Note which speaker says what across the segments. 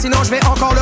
Speaker 1: sinon je vais encore le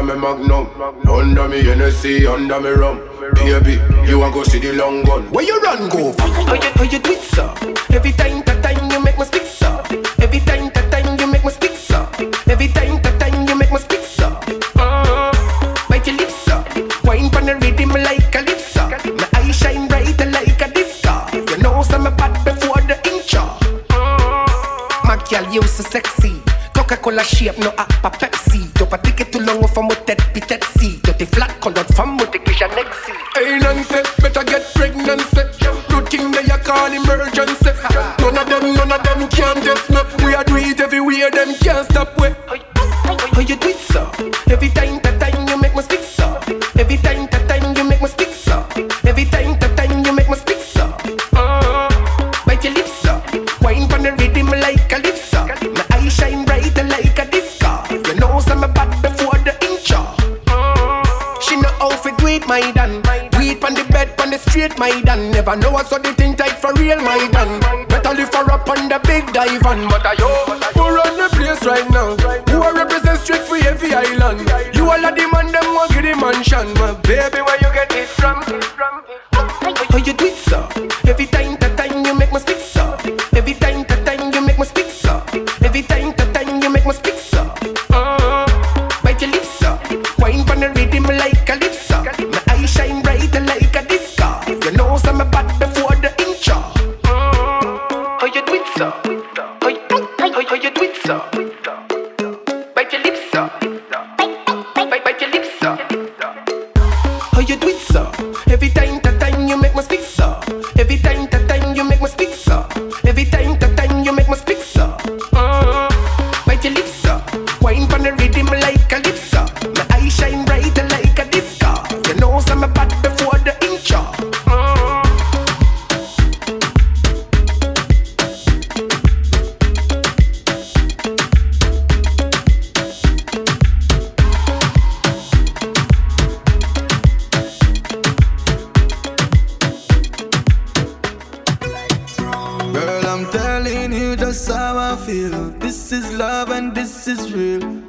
Speaker 2: under me magnum, under me Hennessy, under me rum. Baby, you want go see the long gun? Where you run go?
Speaker 3: How you how you do it,
Speaker 4: sir? Every time that time you make me speak, sir. Every time that time you make me speak, sir. Every time that time you make me speak, sir. Uh, bite your lips, sir. Wine pon the rhythm like a lip sir. My eyes shine brighter like a disco. Your nose I'm a bad before the inch. Uh, my girl, you so sexy.
Speaker 5: Coca-Cola shape, no apple. that's how I feel. This is love and this is real.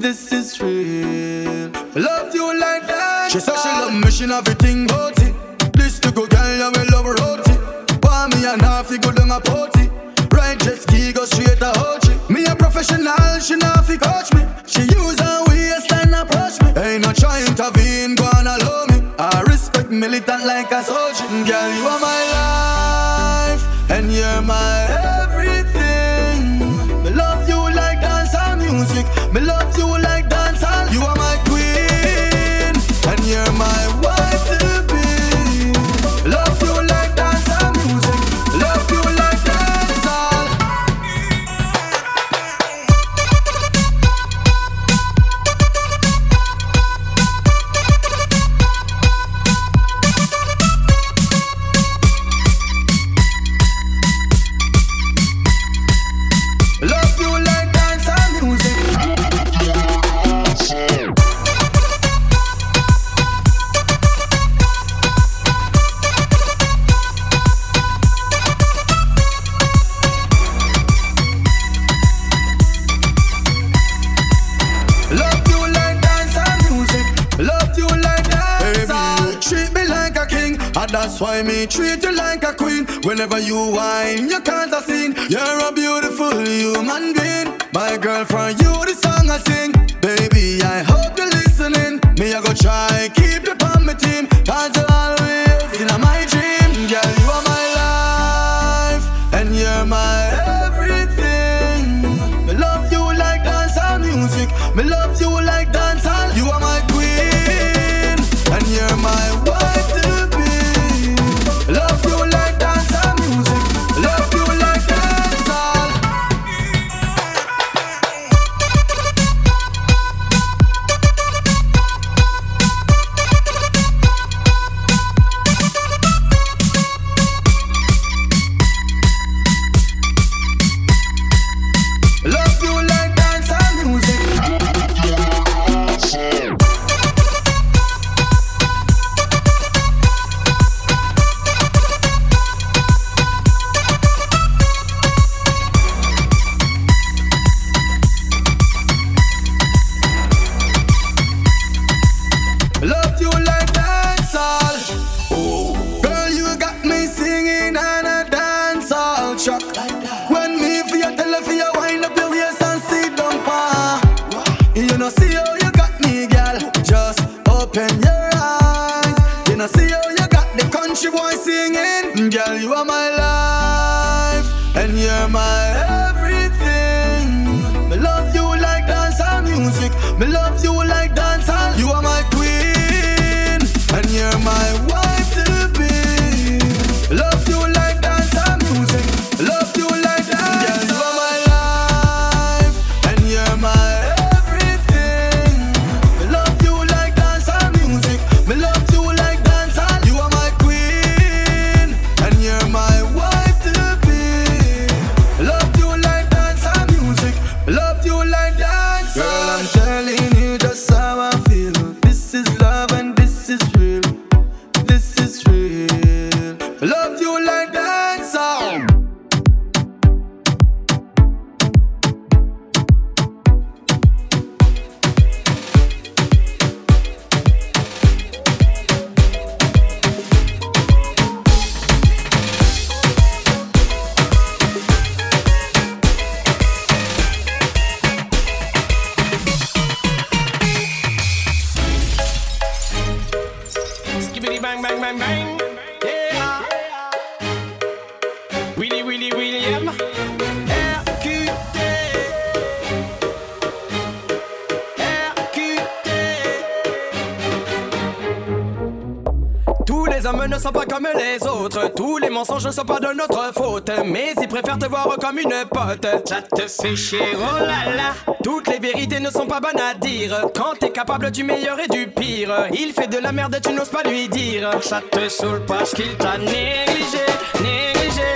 Speaker 5: This is real. Love you like that. She said she love me, she love everything about it. This to go girl, yeah, we love her it. Why me and half go down a party? Right jet ski go straight to Hochi. Me a professional, she not fi coach me. She use her waistline approach me. Ain't no trying to intervene, go and allow me. I respect militant like a soldier. Girl, you are my
Speaker 1: c'est oh là là. Toutes les vérités ne sont pas bonnes à dire. Quand t'es capable du meilleur et du pire, il fait de la merde, et tu n'oses pas lui dire. Ça te saoule parce qu'il t'a négligé, négligé.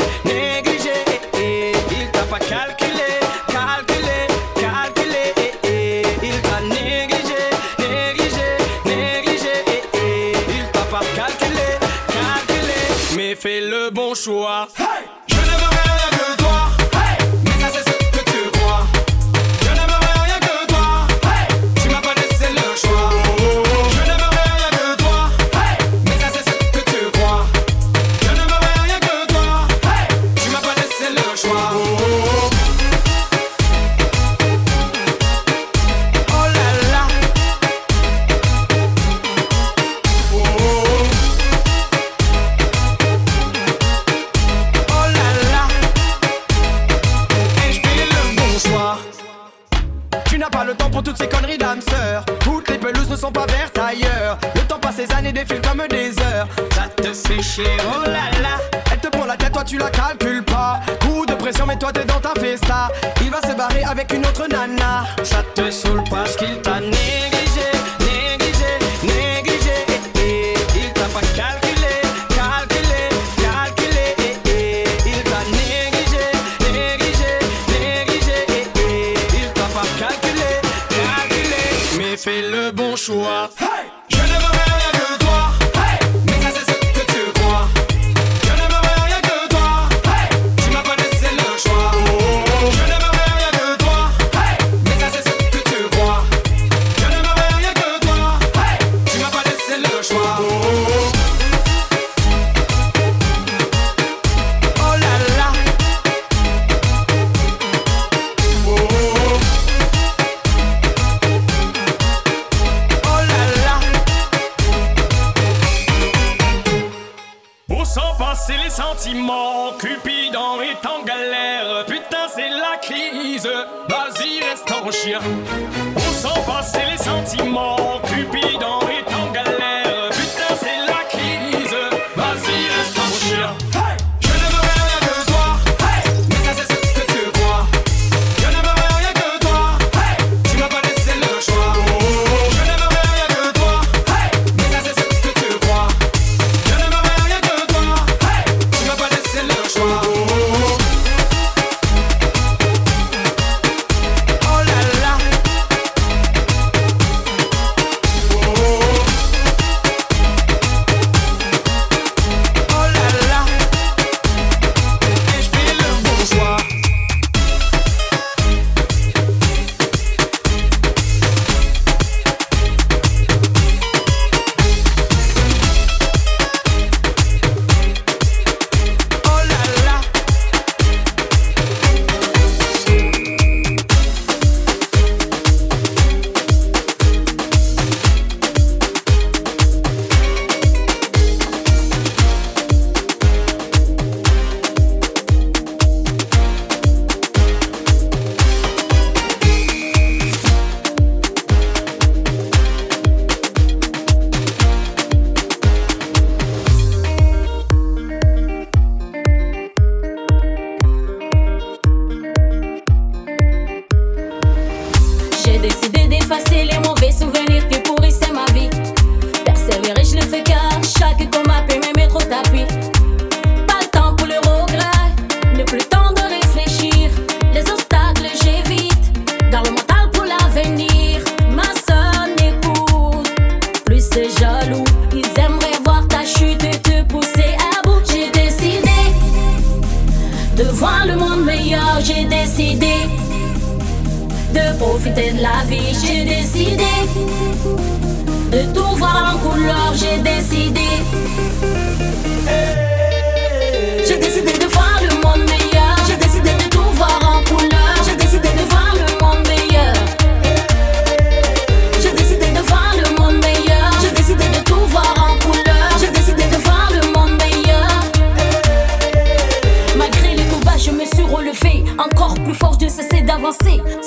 Speaker 1: quase que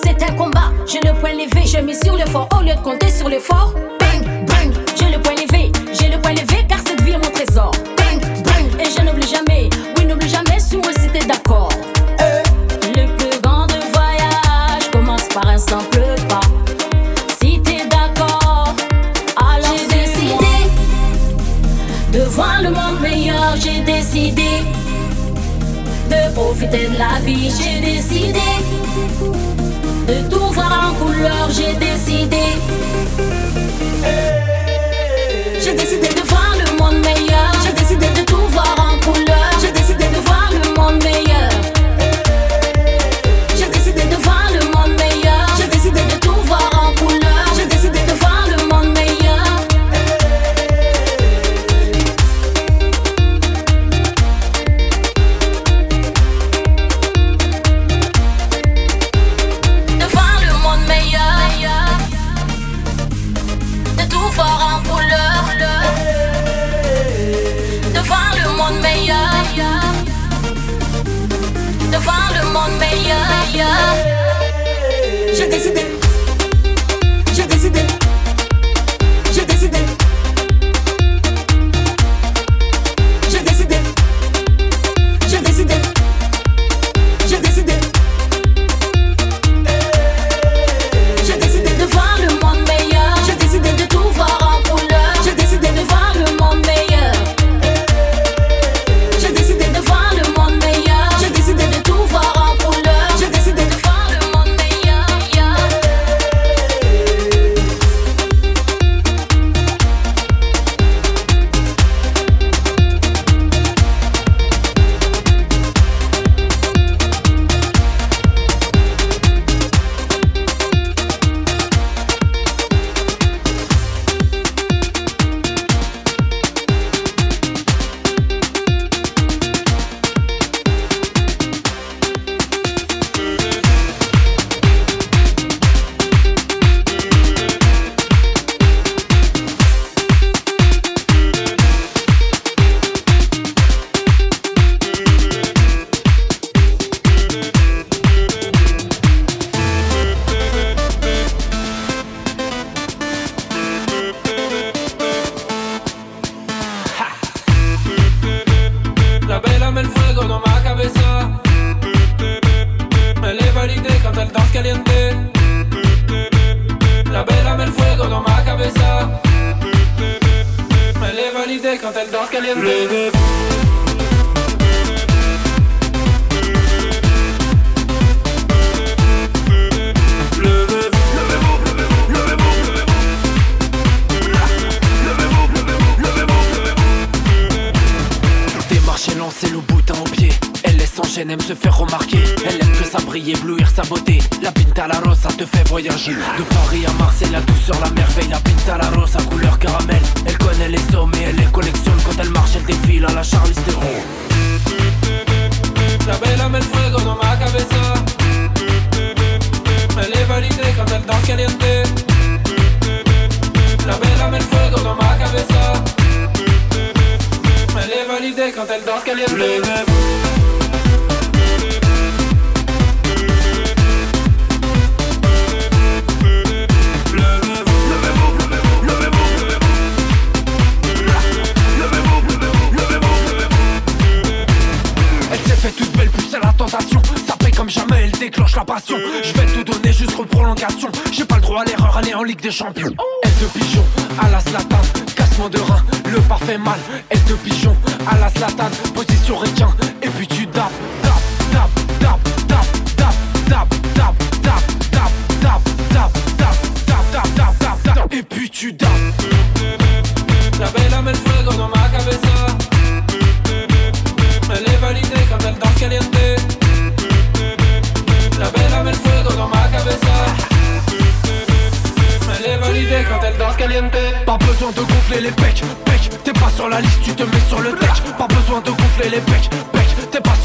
Speaker 1: c'est un combat. J'ai le point levé, je mets sur le fort au lieu de compter sur le fort. Bang, bang, j'ai le point levé, j'ai le
Speaker 6: point levé car cette vie est
Speaker 1: mon trésor. Bang, bang, et je
Speaker 7: n'oublie jamais, oui, n'oublie jamais sur moi si t'es d'accord. Euh. Le plus grand de voyage commence par un simple pas. Si t'es d'accord, alors j'ai décidé de voir le monde meilleur, j'ai décidé de profiter de la vie, j'ai décidé. De tout voir en couleur, j'ai décidé. J'ai décidé de voir le monde meilleur. J'ai décidé de tout voir en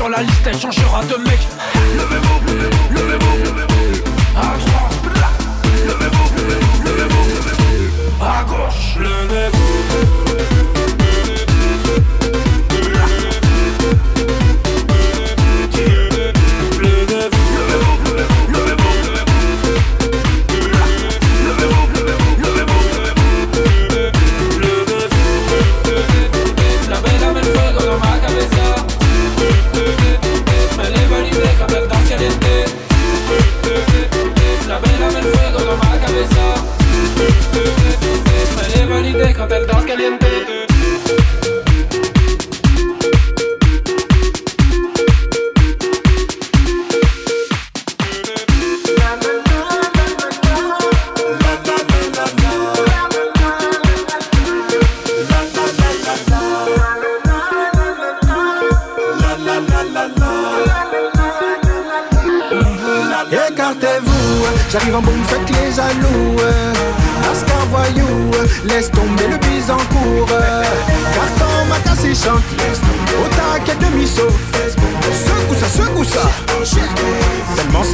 Speaker 7: la liste, elle changera de mec. Levez-vous, levez-vous, levez-vous. À droite, levez-vous, levez-vous, levez-vous. À gauche, levez-vous.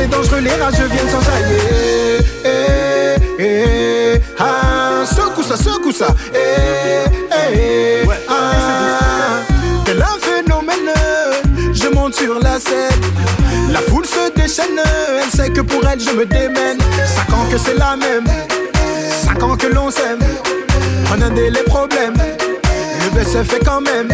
Speaker 7: C'est
Speaker 8: dangereux, les rageux viennent s'enjailler. Eh, eh, ah, secoue ça, secoue ça. Eh, eh, ah, tel un phénomène, je monte sur la scène. La foule se déchaîne, elle sait que pour elle je me démène. Cinq ans que c'est la même, cinq ans que l'on s'aime. On a des les problèmes, le best se fait quand même.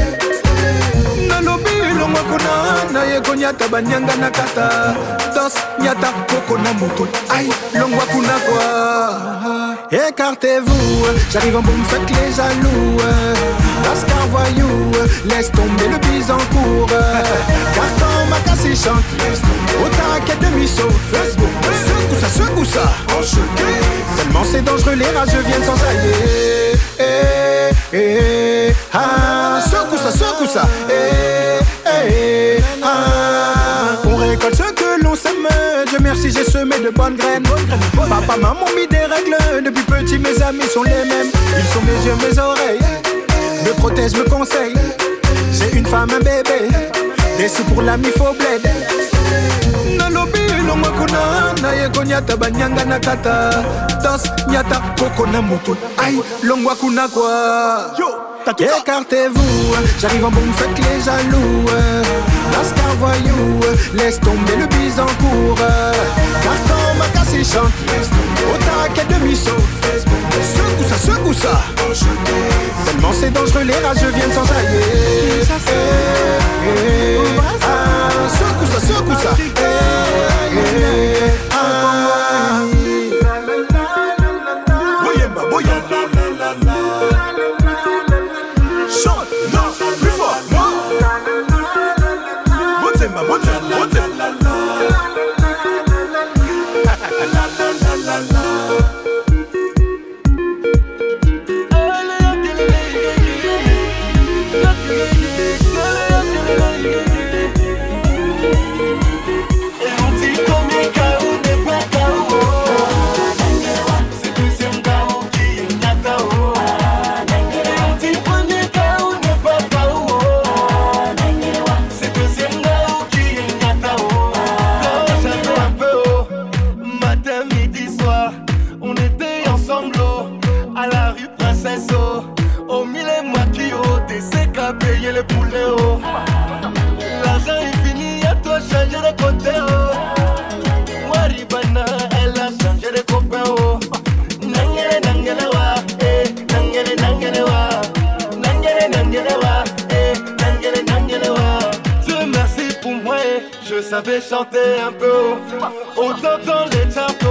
Speaker 8: Écartez-vous, j'arrive en boum, faites les jaloux. Lascar voyou, laisse tomber le bise en cours. Carton, ma casse chante, au taquet de. Facebook, secoue ça, secoue ça? Tellement c'est dangereux, les rageux viennent s'enjailler. Eh, eh, ah, secoue ça, secoue ça. Eh, eh, ah, on récolte ce que l'on sème. Dieu merci, j'ai semé de bonnes graines. Papa, maman mis des règles. Depuis petit, mes amis sont les mêmes. Ils sont mes yeux, mes oreilles. Me protègent, me conseillent. J'ai une femme, un bébé. Des sous pour l'ami, faux bled. Nalobi elongo kuna na ye konyata banyanga na kata dos nyata koko na moto ai longwa kuna kwa Écartez-vous, j'arrive en boum, faites les jaloux. Lascar voyou, laisse tomber le bise en cours. Carton, ma casse chante, au taquet de miso. Secoue ça, secoue ça. Tellement c'est dangereux, les rageux viennent s'enjailler. Eh, eh, ah, secoue ça, secoue ça.
Speaker 9: yeah. Chanter un peu. oh. On t'entend les charcots,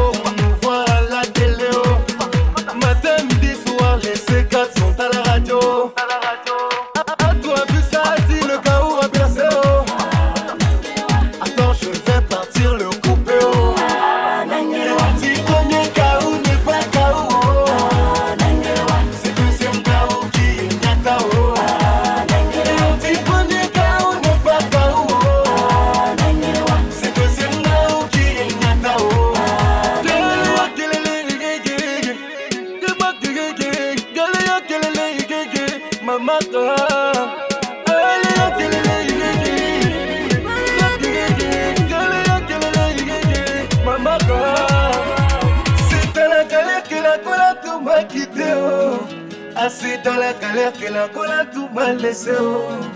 Speaker 9: engrandeceu.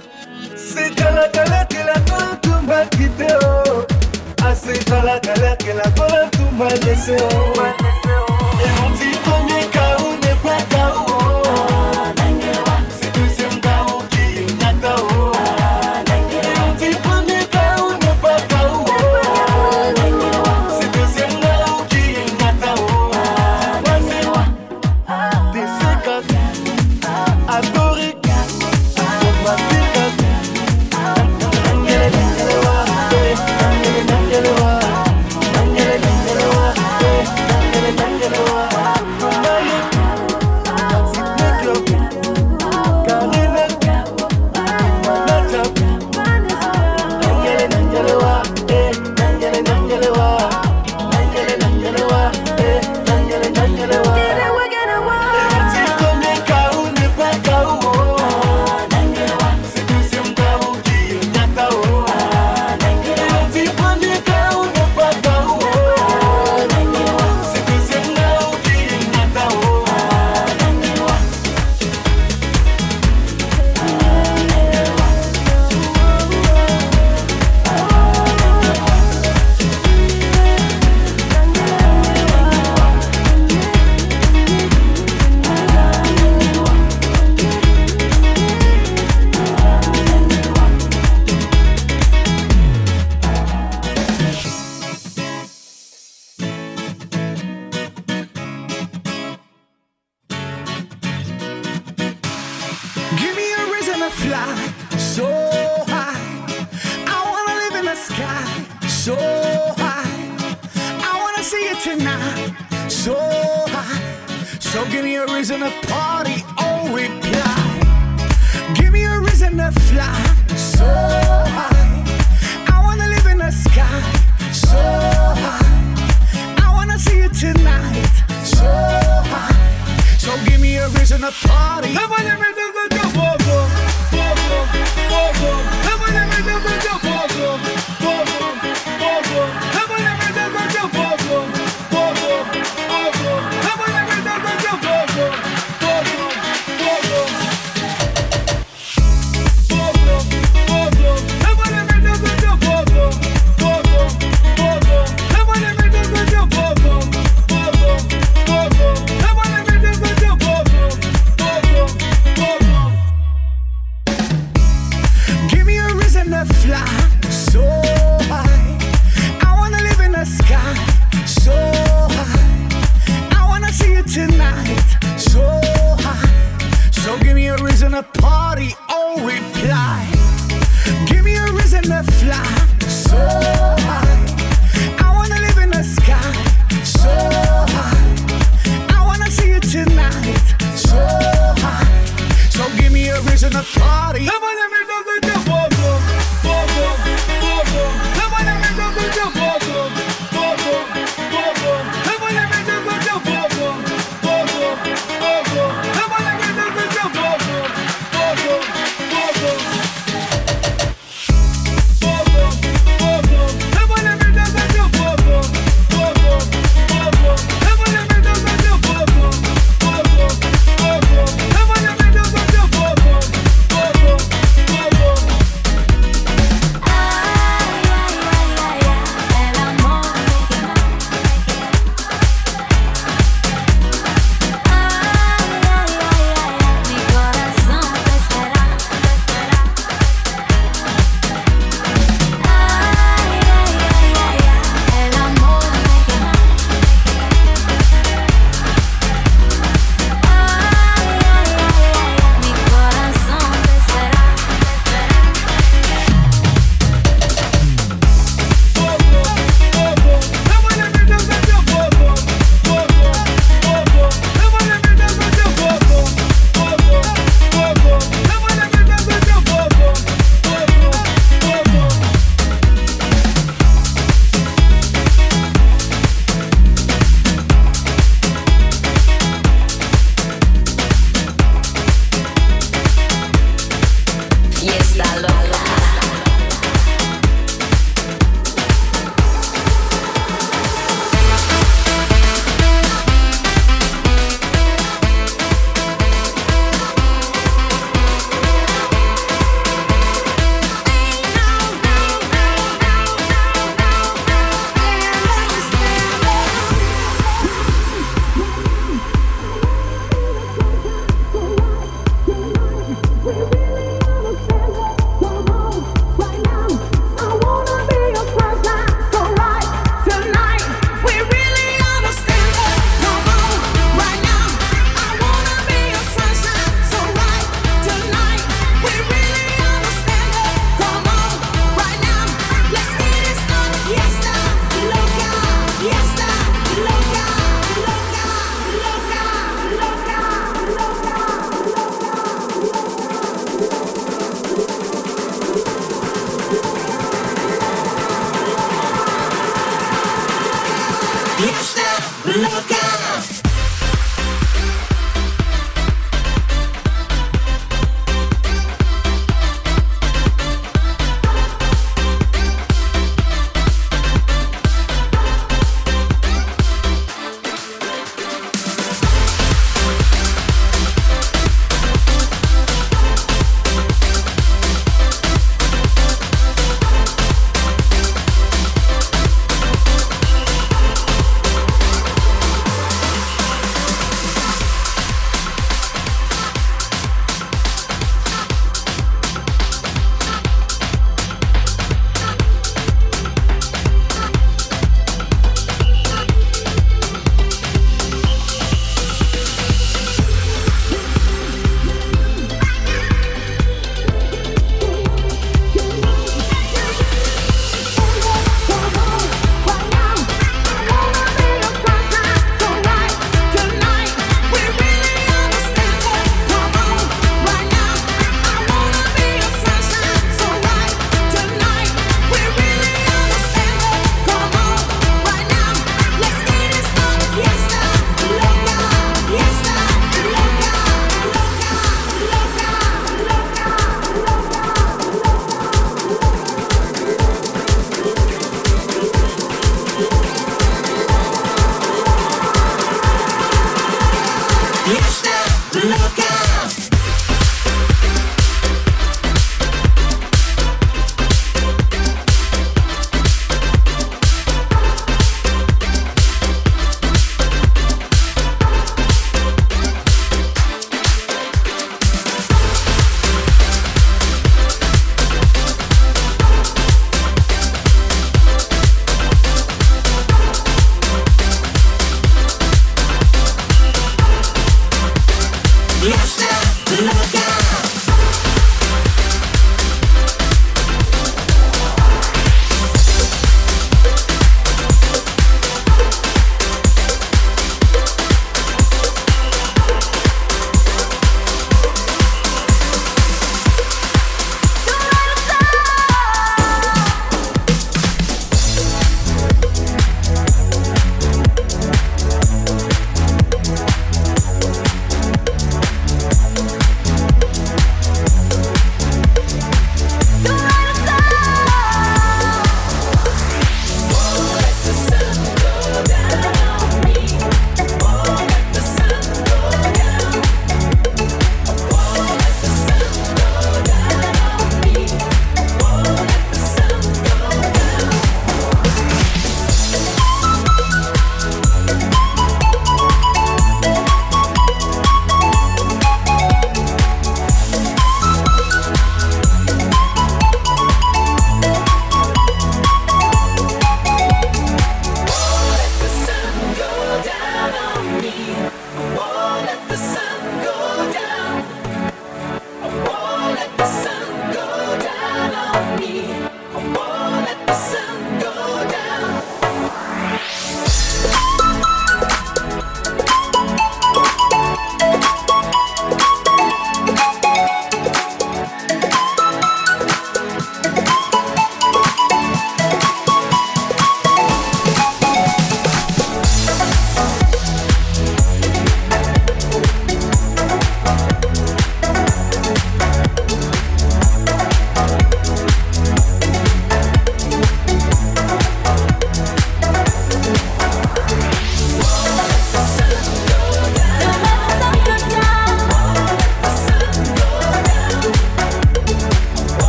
Speaker 8: so high. I wanna see you tonight, so high. So give me a reason to party or reply. Give me a reason to fly, so high. I wanna live in the sky, so high. I wanna see you tonight, so high. So give me a reason to party.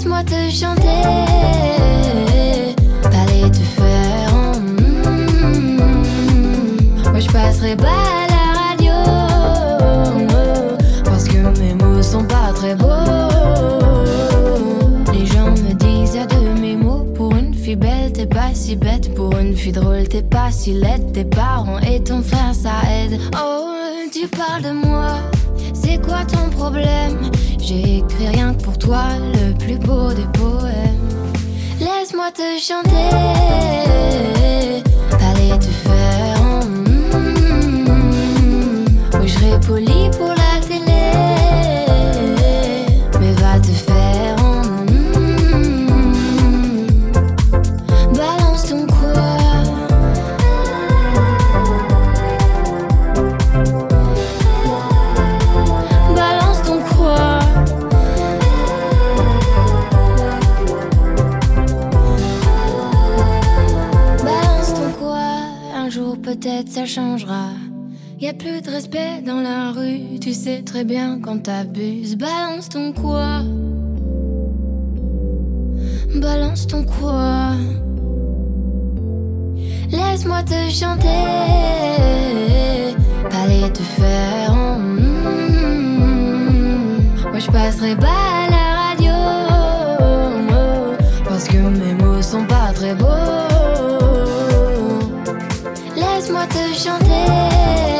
Speaker 10: Laisse-moi te chanter, t'allais te faire. Moi je passerai pas à la radio, parce que mes mots sont pas très beaux. belle, t'es pas si bête. Pour une fille drôle, t'es pas si laide. Tes parents et ton frère, ça aide. Oh, tu parles de moi, c'est quoi ton problème? J'ai écrit rien que pour toi, le plus beau des poèmes. Laisse-moi te chanter, peut-être ça changera. Y a plus de respect dans la rue, tu sais très bien quand t'abuses. Balance ton quoi? Balance ton quoi? Laisse-moi te chanter, allez te faire. Moi je passerai pas chanter,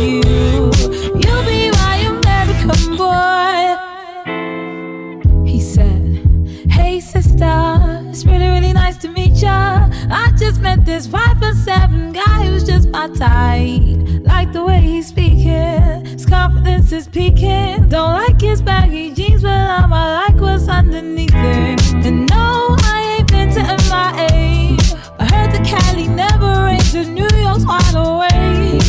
Speaker 11: I just met this five foot seven guy who's just my type. Like the way he's speaking, his confidence is peaking. Don't like his baggy jeans, but I'ma like what's underneath it. And no, I ain't been to MIA. I heard the Cali never rains and New York's wide awake.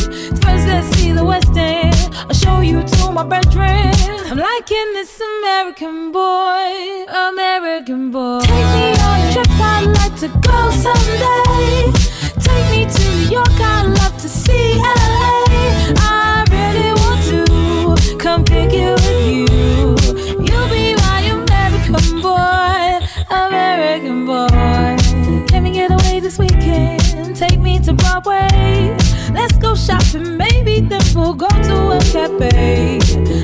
Speaker 11: First, let's see the West End. I'll show you to my bedroom. I'm liking this American boy, American boy. Take me on a trip, like to go someday. Take me to New York, I'd love to see LA. I really want to come pick you with you. You'll be my American boy, American boy. Can we get away this weekend? Take me to Broadway. Let's go shopping, maybe then we'll go to a cafe.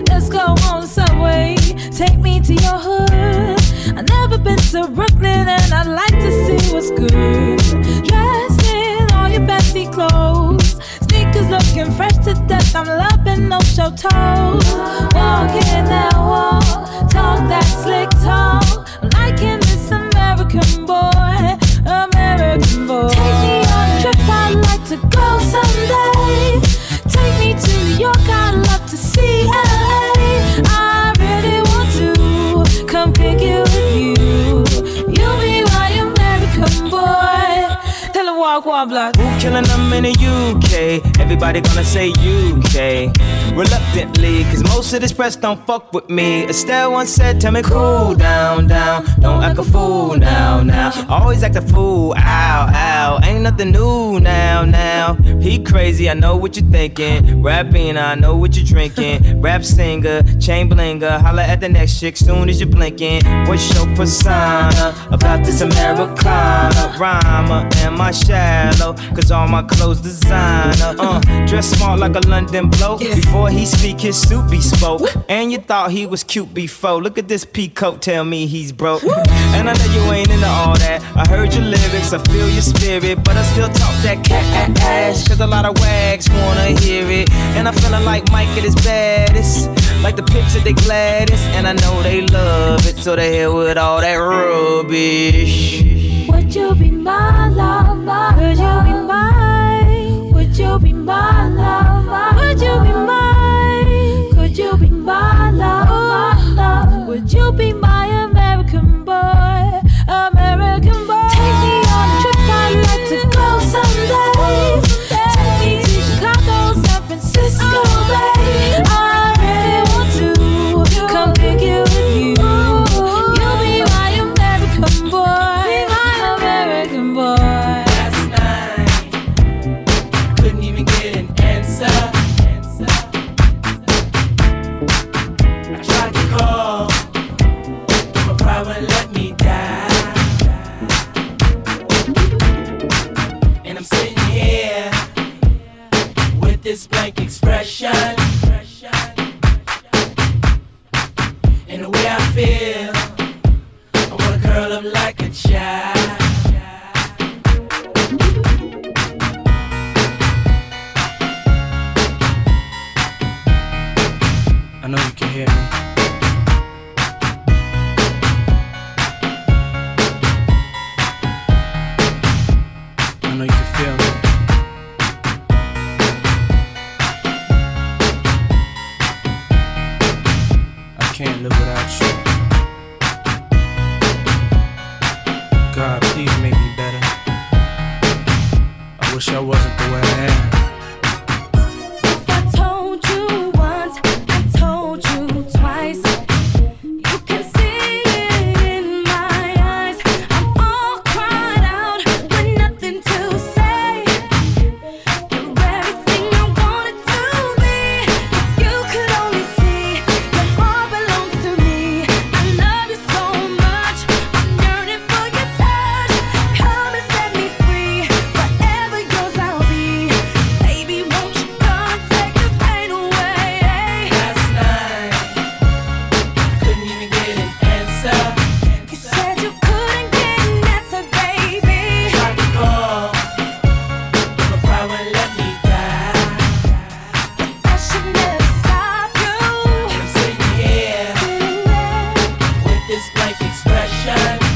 Speaker 11: Let's go on the subway. Take me to your hood. I've never been to Brooklyn and I'd like to see what's good. Dressed in all your fancy clothes, sneakers looking fresh to death. I'm loving no show toes. Walking that walk, talk that slick talk. I'm liking this American boy, American boy. Take me on a trip, I'd like to go someday. Take me to New York, I'd love to see.
Speaker 12: Who killing them in the UK? Everybody gonna say UK. Reluctantly, cause most of this press don't fuck with me. Estelle once said, Tell me cool down, down. Don't act a fool now, now. Always act a fool, ow, ow. Ain't nothing new now, now. He crazy, I know what you're thinking. Rapping, I know what you're drinking. Rap singer, chain blinger. Holla at the next chick soon as you're blinking. What's your persona about this Americana? Rhymer, am I Cause all my clothes designer. Uh, dress smart like a London bloke. Before he speak, his suit be spoke. And you thought he was cute before. Look at this peacoat, tell me he's broke. And I know you ain't into all that. I heard your lyrics, I feel your spirit. But I still talk that cat ass. Cause a lot of wags wanna hear it. And I'm feeling like Mike at his baddest. Like the pips at they gladdest. And I know they love it. So they hell with all that rubbish.
Speaker 11: Would you be my lover? Would you be mine? Would you be my
Speaker 13: This like expression.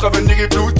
Speaker 14: comme nigga irréductible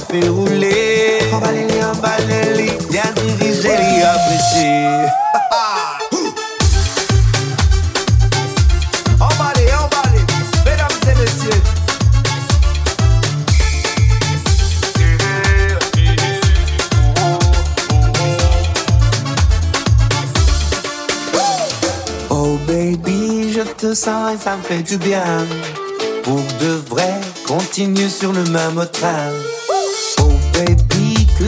Speaker 14: fait
Speaker 15: rouler. Emballez-les, emballez-les, bien dirigez les apprécier.
Speaker 14: Emballez, emballez, mesdames et messieurs.
Speaker 15: Oh baby, je te sens et ça me fait du bien. Pour de vrai, continue sur le même train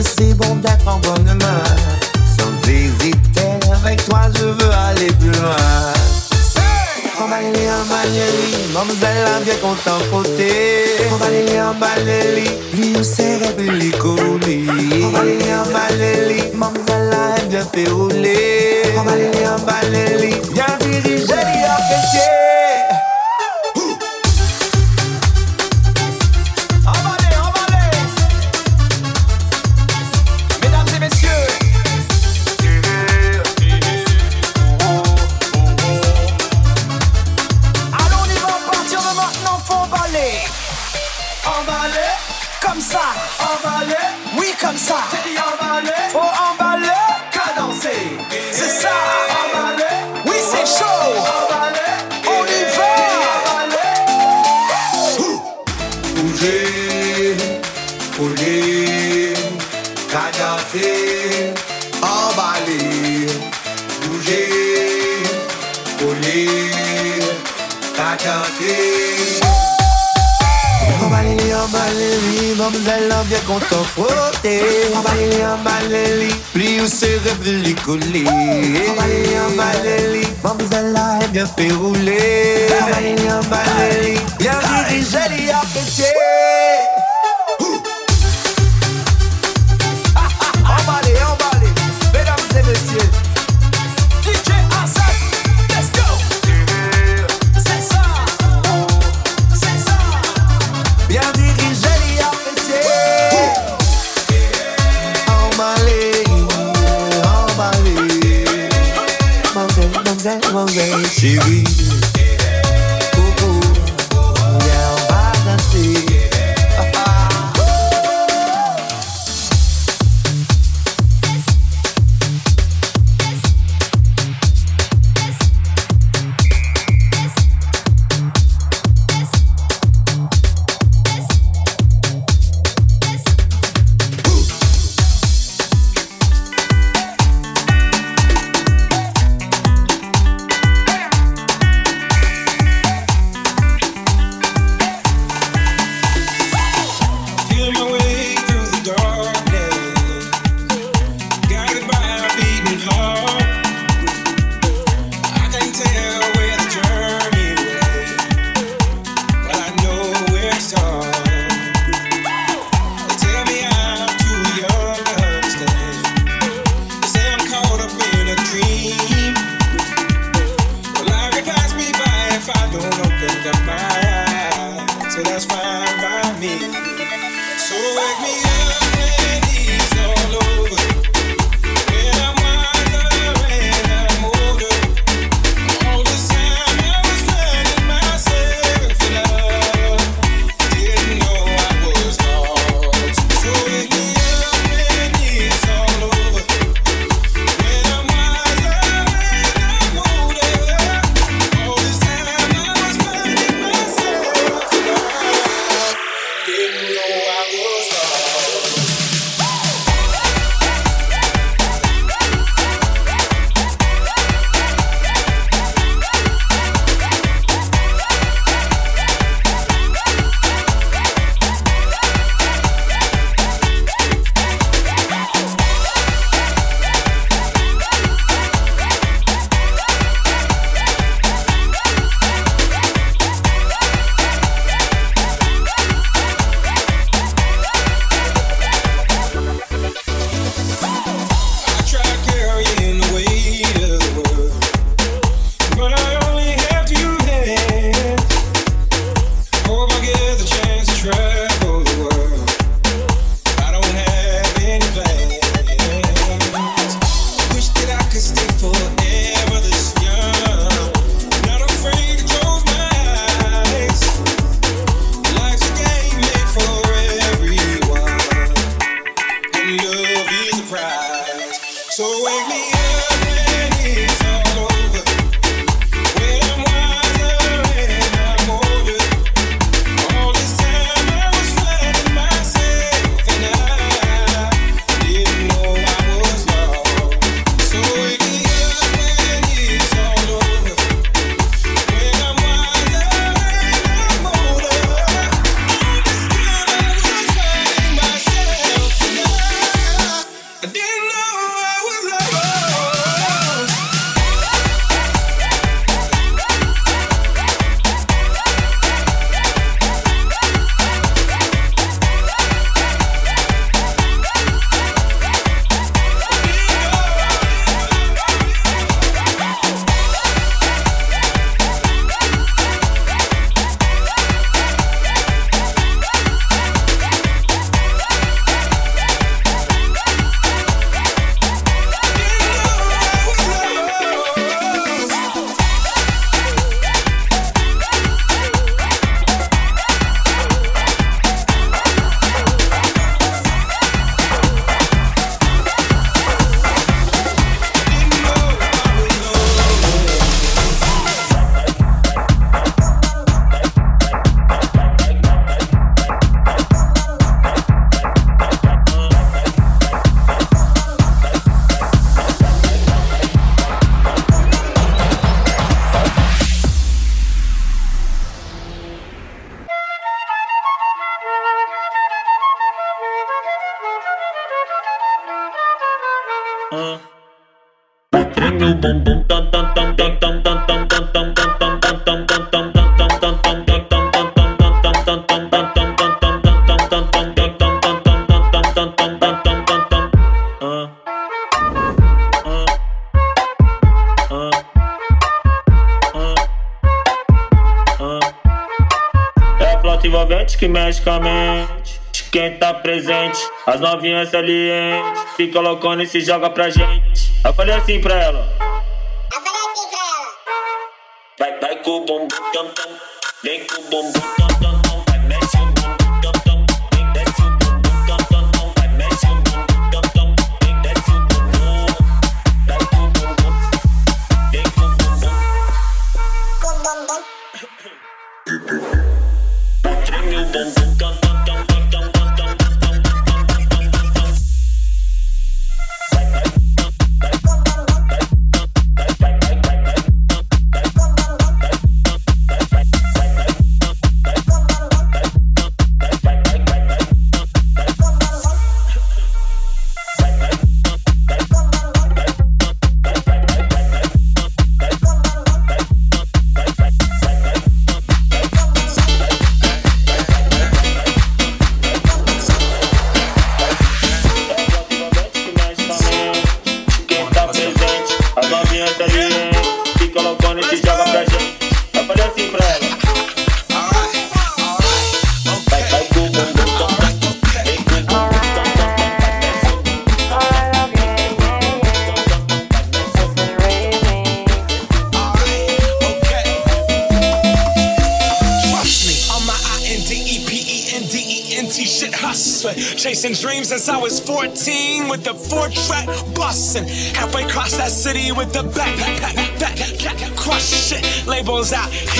Speaker 14: c'est bon d'être en bonne main. Sans hésiter, avec toi je veux aller plus loin. Emballez, emballez, mademoiselle a bien content frotter. Emballez, emballez, lui ou ses rêves lui coller. Emballez, emballez, mademoiselle a bien fait rouler. Emballez, emballez, bien dirigé, t'en frotter. Emballez-les, emballez-les, plie ou se les coller. Emballez-les, emballez-les, mademoiselle a bien fait rouler. Emballez, emballez
Speaker 16: freneticamente. Quem tá presente, as novinhas salientes. Fica loucona e se joga pra gente. Eu falei assim pra ela.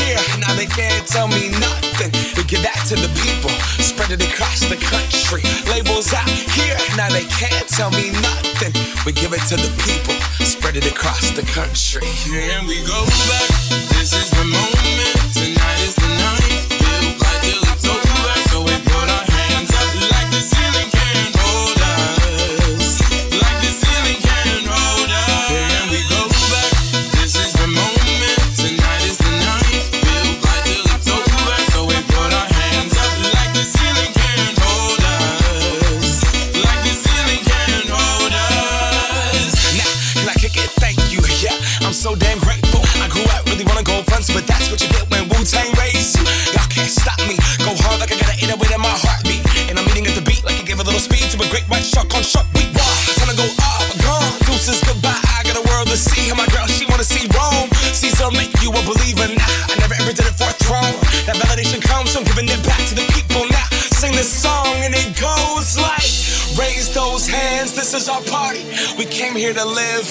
Speaker 3: year. Now they can't tell me nothing. We give that to the people, spread it across the country. Labels out here. Now they can't tell me nothing. We give it to the people, spread it across the country.
Speaker 17: Here we go back. This is the moment.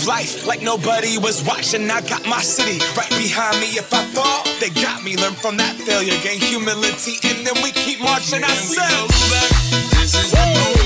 Speaker 3: life like nobody was watching. I got my city right behind me. If I fall, they got me. Learn from that failure, gain humility, and then we keep marching ourselves. This is Woo! the moment.